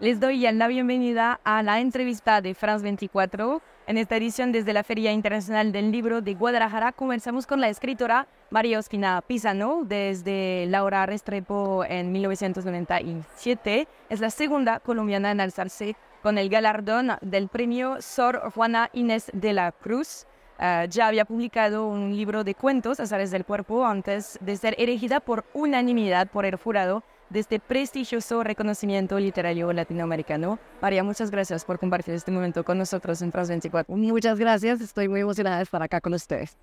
Les doy la bienvenida a la entrevista de France 24. En esta edición desde la Feria Internacional del Libro de Guadalajara comenzamos con la escritora María Ospina Pisano desde Laura Restrepo en 1997. Es la segunda colombiana en alzarse con el galardón del premio Sor Juana Inés de la Cruz. Ah, ya había publicado un libro de cuentos, Azares del Cuerpo, antes de ser elegida por unanimidad por el jurado de este prestigioso reconocimiento literario latinoamericano. María, muchas gracias por compartir este momento con nosotros en France 24. Muchas gracias, estoy muy emocionada de estar acá con ustedes.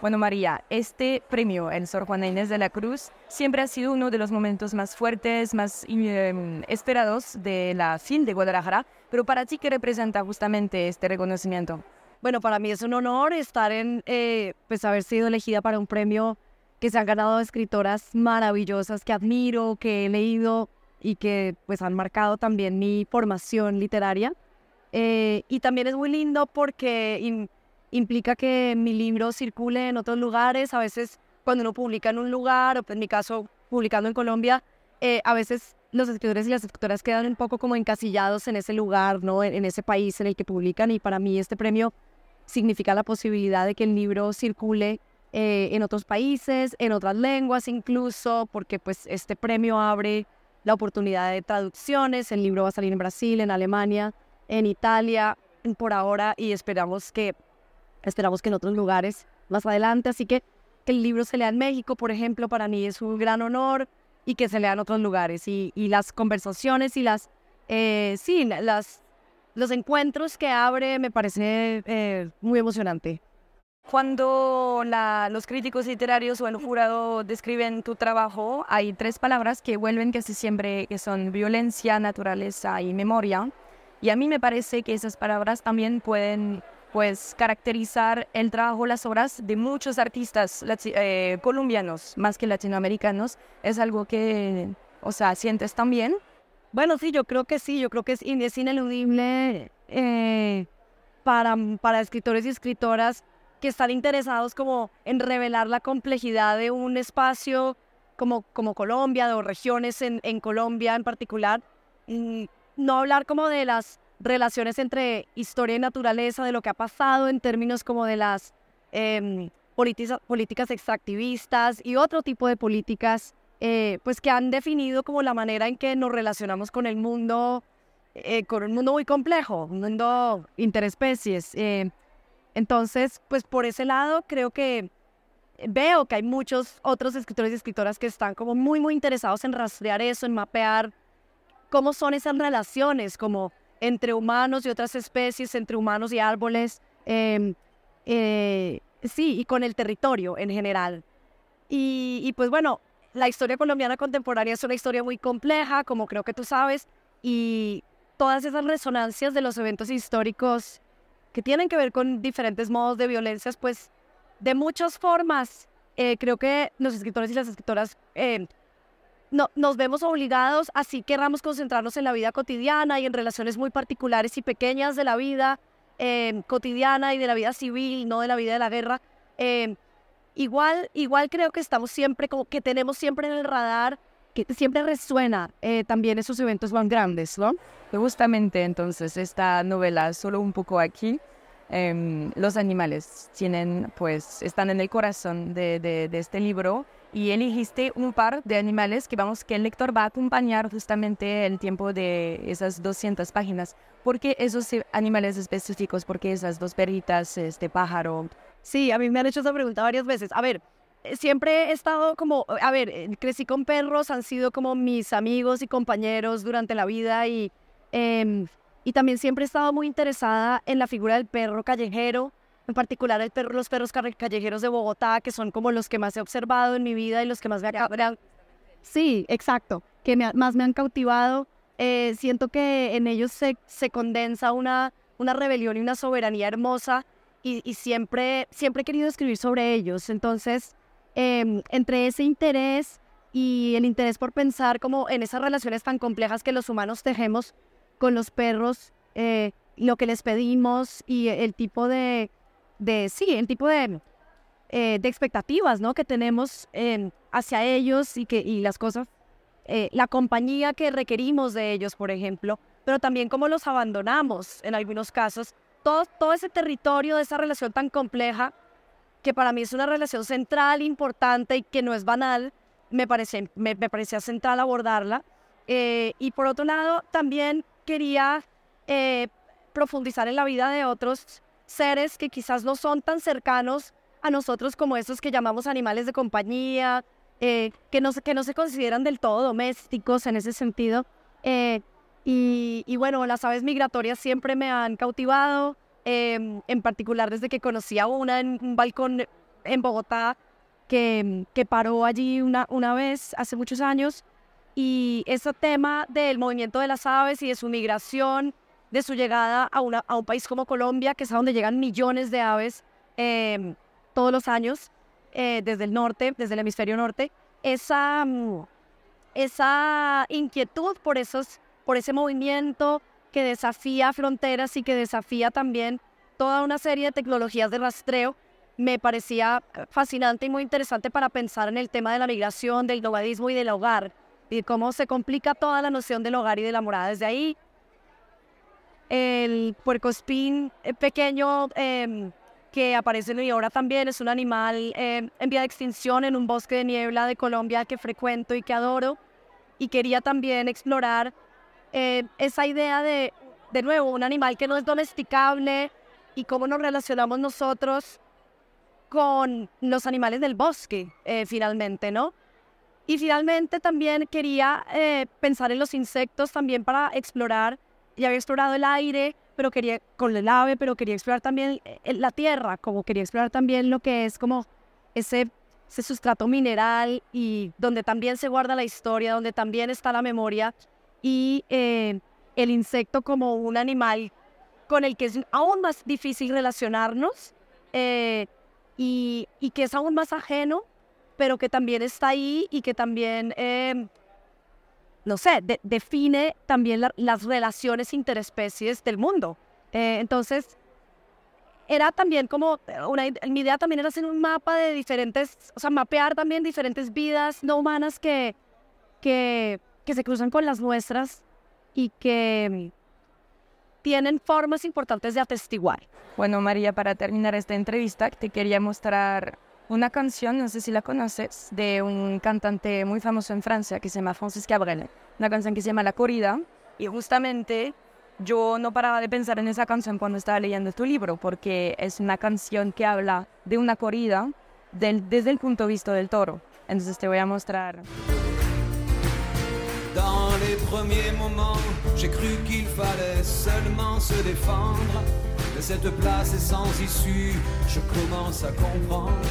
Bueno, María, este premio, el Sor Juana Inés de la Cruz, siempre ha sido uno de los momentos más fuertes, más em, esperados de la fin de Guadalajara, pero para ti, ¿qué representa justamente este reconocimiento? Bueno, para mí es un honor estar en, eh, pues haber sido elegida para un premio que se han ganado escritoras maravillosas que admiro, que he leído y que pues han marcado también mi formación literaria. Eh, y también es muy lindo porque implica que mi libro circule en otros lugares. A veces cuando uno publica en un lugar, o en mi caso publicando en Colombia, eh, a veces los escritores y las escritoras quedan un poco como encasillados en ese lugar, ¿no? En, en, ese país en el que publican. Y para mí este premio significa la posibilidad de que el libro circule eh, en otros países, en otras lenguas incluso, porque pues este premio abre la oportunidad de traducciones. El libro va a salir en Brasil, en Alemania, en Italia, por ahora, y esperamos que, esperamos que en otros lugares más adelante. Así que que el libro se lea en México, por ejemplo, para mí es un gran honor y que se lea en otros lugares. Y, y las conversaciones y las, eh, sí, las, los encuentros que abre me parece eh, muy emocionante. Cuando los críticos literarios o el jurado describen tu trabajo, hay tres palabras que vuelven casi siempre, que son violencia, naturaleza y memoria. Y a mí me parece que esas palabras también pueden pues caracterizar el trabajo, las obras de muchos artistas eh, colombianos, más que latinoamericanos. Es algo que, o sea, sientes también. Bueno, sí, yo creo que sí, yo creo que es, es ineludible eh, para, para escritores y escritoras que están interesados como en revelar la complejidad de un espacio como, como Colombia, de regiones en, en Colombia en particular. No hablar como de las relaciones entre historia y naturaleza, de lo que ha pasado en términos como de las eh, políticas extractivistas y otro tipo de políticas, eh, pues que han definido como la manera en que nos relacionamos con el mundo, eh, con un mundo muy complejo, un mundo interespecies. Entonces, pues por ese lado creo que veo que hay muchos otros escritores y escritoras que están como muy, muy interesados en rastrear eso, en mapear cómo son esas relaciones como entre humanos y otras especies, entre humanos y árboles, em, eh, sí, y con el territorio en general. Y, y, pues bueno, la historia colombiana contemporánea es una historia muy compleja, como creo que tú sabes, y todas esas resonancias de los eventos históricos que tienen que ver con diferentes modos de violencias, pues de muchas formas. Eh, creo que los escritores y las escritoras eh, no, nos vemos obligados, así querramos concentrarnos en la vida cotidiana y en relaciones muy particulares y pequeñas de la vida eh, cotidiana y de la vida civil, no de la vida de la guerra. igual, igual creo que estamos siempre, como que tenemos siempre en el radar que siempre resuena eh, también esos eventos más grandes, ¿no? Justamente entonces esta novela, solo un poco aquí, em, los animales tienen, pues, están en el corazón de, de, de, este libro y elegiste un par de animales que vamos, que el lector va a acompañar justamente el tiempo de esas 200 páginas. ¿Por qué esos animales específicos? ¿Por qué esas dos perritas, este pájaro? Sí, a mí me han hecho esa pregunta varias veces. A ver, eh, siempre he estado como, a ver, eh, crecí con perros, han sido como mis amigos y compañeros durante la vida y, em, y también siempre he estado muy interesada en la figura del perro callejero, en particular el perro, los perros callejeros de Bogotá, que son como los que más he observado en mi vida y los que más me han... Sí, exacto, que más me han cautivado. Eh, siento que en ellos se, se condensa una, una rebelión y una soberanía hermosa y, y, siempre, siempre he querido escribir sobre ellos. Entonces, Em, entre ese interés y el interés por pensar como en esas relaciones tan complejas que los humanos tejemos con los perros, eh, lo que les pedimos y el tipo de, de sí, el tipo de, eh, de expectativas ¿no? que tenemos em, hacia ellos y, que, y las cosas, eh, la compañía que requerimos de ellos, por ejemplo, pero también cómo los abandonamos en algunos casos. Todo, todo ese territorio de esa relación tan compleja, que para mí es una relación central, importante y que no es banal, me, parece, me, parecía central abordarla. Eh, y por otro lado, también quería eh, profundizar en la vida de otros seres que quizás no son tan cercanos a nosotros como esos que llamamos animales de compañía, eh, que, no, que no se consideran del todo domésticos en ese sentido. Y, bueno, las aves migratorias siempre me han cautivado, em, en particular desde que conocí a una en un balcón en Bogotá que, que paró allí una, una vez hace muchos años. Y ese tema del movimiento de las aves y de su migración, de su llegada a, una, a un país como Colombia, que es a donde llegan millones de aves em, todos los años, eh, desde el norte, desde el hemisferio norte, esa, mm, esa inquietud por, esos, por ese movimiento que desafía fronteras y que desafía también toda una serie de tecnologías de rastreo, me parecía fascinante y muy interesante para pensar en el tema de la migración, del nomadismo y del hogar, y cómo se complica toda la noción del hogar y de la morada. Desde ahí, el puercoespín eh, pequeño em, que aparece en mi obra también. Es un animal eh, en vía de extinción en un bosque de niebla de Colombia que frecuento y que adoro. Y quería también explorar eh, esa idea de, de nuevo, un animal que no es domesticable y cómo nos relacionamos nosotros con los animales del bosque, eh, finalmente, ¿no? Y finalmente también quería pensar en los insectos también para explorar, ya había explorado el aire, pero quería, con el ave, pero quería explorar también eh, la tierra, como quería explorar también lo que es como ese, ese sustrato mineral y donde también se guarda la historia, donde también está la memoria y eh, el insecto como un animal con el que es aún más difícil relacionarnos eh, y, y, que es aún más ajeno, pero que también está ahí y que también no sé, define también las relaciones interespecies del mundo. Eh, entonces, era también como, una, mi idea también era hacer un mapa de diferentes, o sea, mapear también diferentes vidas no humanas que, que, que se cruzan con las nuestras y que tienen formas importantes de atestiguar. Bueno, María, para terminar esta entrevista, te quería mostrar una canción, no sé si la conoces, de un cantante muy famoso en Francia que se llama Francis Cabrel. Una canción que se llama La Corrida. Y justamente yo no paraba de pensar en esa canción cuando estaba leyendo tu libro, porque es una canción que habla de una corrida desde el punto de vista del toro. Entonces te voy a mostrar. Dans les premiers moments, j'ai cru qu'il fallait seulement se défendre. De cette place est sans issue, je commence à comprendre.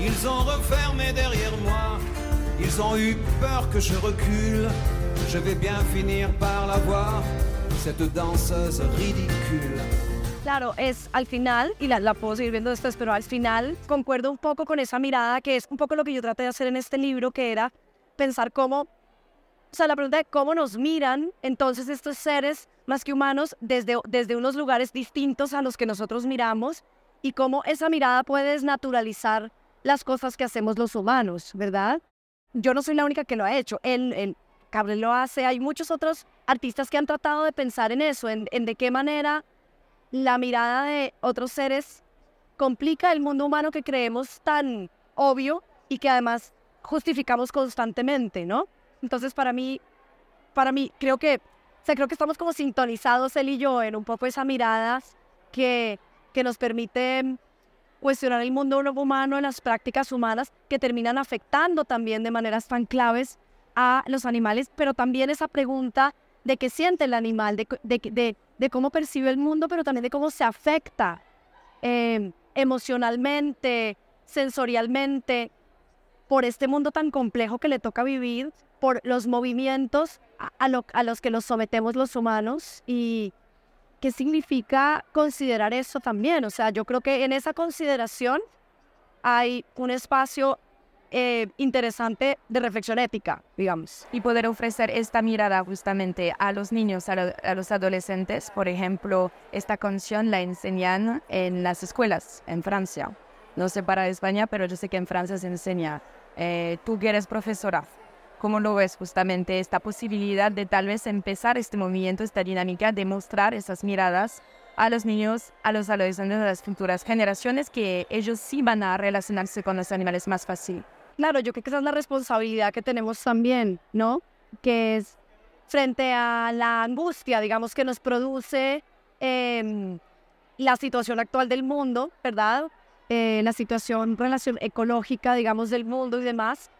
Ils ont refermé derrière moi, ils ont eu peur que je recule. Je vais bien finir par la voir, cette danseuse ridicule. Claro, es al final, y la, la, puedo seguir viendo después, pero al final concuerdo un poco con esa mirada que es un poco lo que yo traté de hacer en este libro, que era pensar cómo o sea, la pregunta de cómo nos miran entonces estos seres más que humanos desde, desde unos lugares distintos a los que nosotros miramos y cómo esa mirada puede desnaturalizar las cosas que hacemos los humanos, ¿verdad? Yo no soy la única que lo ha hecho. Él, él lo hace. Hay muchos otros artistas que han tratado de pensar en eso, en, en de qué manera la mirada de otros seres complica el mundo humano que creemos tan obvio y que además justificamos constantemente, ¿no? Entonces, para mí, para mí, creo que, o sea, creo que estamos como sintonizados él y yo en un poco esa mirada que, que nos permite cuestionar el mundo humano, las prácticas humanas que terminan afectando también de maneras tan claves a los animales, pero también esa pregunta de qué siente el animal, de, de, de, cómo percibe el mundo, pero también de cómo se afecta eh, emocionalmente, sensorialmente, por este mundo tan complejo que le toca vivir por los movimientos a, los que nos sometemos los humanos y qué significa considerar eso también. O sea, yo creo que en esa consideración hay un espacio eh, interesante de reflexión ética, digamos. Y poder ofrecer esta mirada justamente a los niños, a, a, los adolescentes. Por ejemplo, esta canción la enseñan en las escuelas en Francia. No sé para España, pero yo sé que en Francia se enseña. Eh, tú que eres profesora, ¿Cómo lo ves justamente esta posibilidad de tal vez empezar este movimiento, esta dinámica de mostrar esas miradas a los niños, a los adolescentes, a las futuras generaciones, que ellos sí van a relacionarse con los animales más fácil? Claro, yo creo que esa es la responsabilidad que tenemos también, ¿no? Que es frente a la angustia, digamos, que nos produce em, la situación actual del mundo, ¿verdad? Eh, la situación, relación ecológica, digamos, del mundo y demás.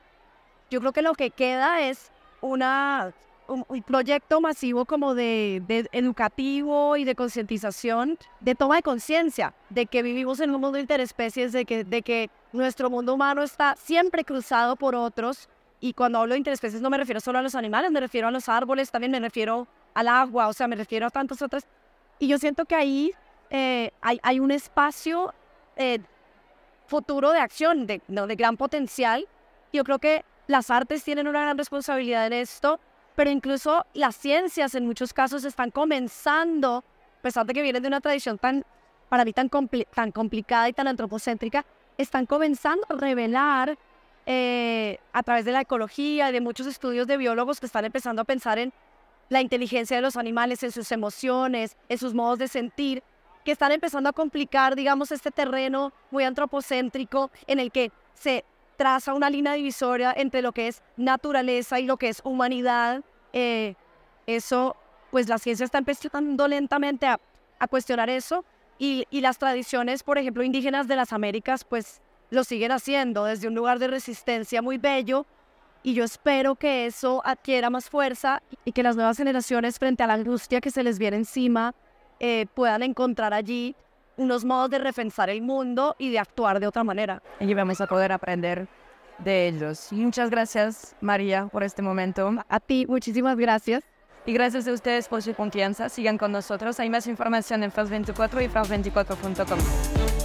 Yo creo que lo que queda es una, un, proyecto masivo como de, de educativo y de concientización, de toma de conciencia de que vivimos en un mundo de interespecies, de que, de que nuestro mundo humano está siempre cruzado por otros. Y cuando hablo de interespecies no me refiero solo a los animales, me refiero a los árboles, también me refiero al agua, o sea, me refiero a tantas otras. Y yo siento que ahí eh, hay, hay, un espacio eh, futuro de acción, de, ¿no? de gran potencial. Yo creo que las artes tienen una gran responsabilidad en esto, pero incluso las ciencias en muchos casos están comenzando, a pesar de que vienen de una tradición tan, para mí tan, tan complicada y tan antropocéntrica, están comenzando a revelar eh, a través de la ecología y de muchos estudios de biólogos que están empezando a pensar en la inteligencia de los animales, en sus emociones, en sus modos de sentir, que están empezando a complicar, digamos, este terreno muy antropocéntrico en el que se traza una línea divisoria entre lo que es naturaleza y lo que es humanidad. Eh, eso, pues la ciencia está empezando lentamente a, a cuestionar eso y, y, las tradiciones, por ejemplo, indígenas de las Américas, pues lo siguen haciendo desde un lugar de resistencia muy bello y yo espero que eso adquiera más fuerza y que las nuevas generaciones frente a la angustia que se les viene encima eh, puedan encontrar allí unos modos de repensar el mundo y de actuar de otra manera. Y vamos a poder aprender de ellos. Muchas gracias, María, por este momento. A ti, muchísimas gracias. Y gracias a ustedes por su confianza. Sigan con nosotros. Hay más información en France24 y france24.com.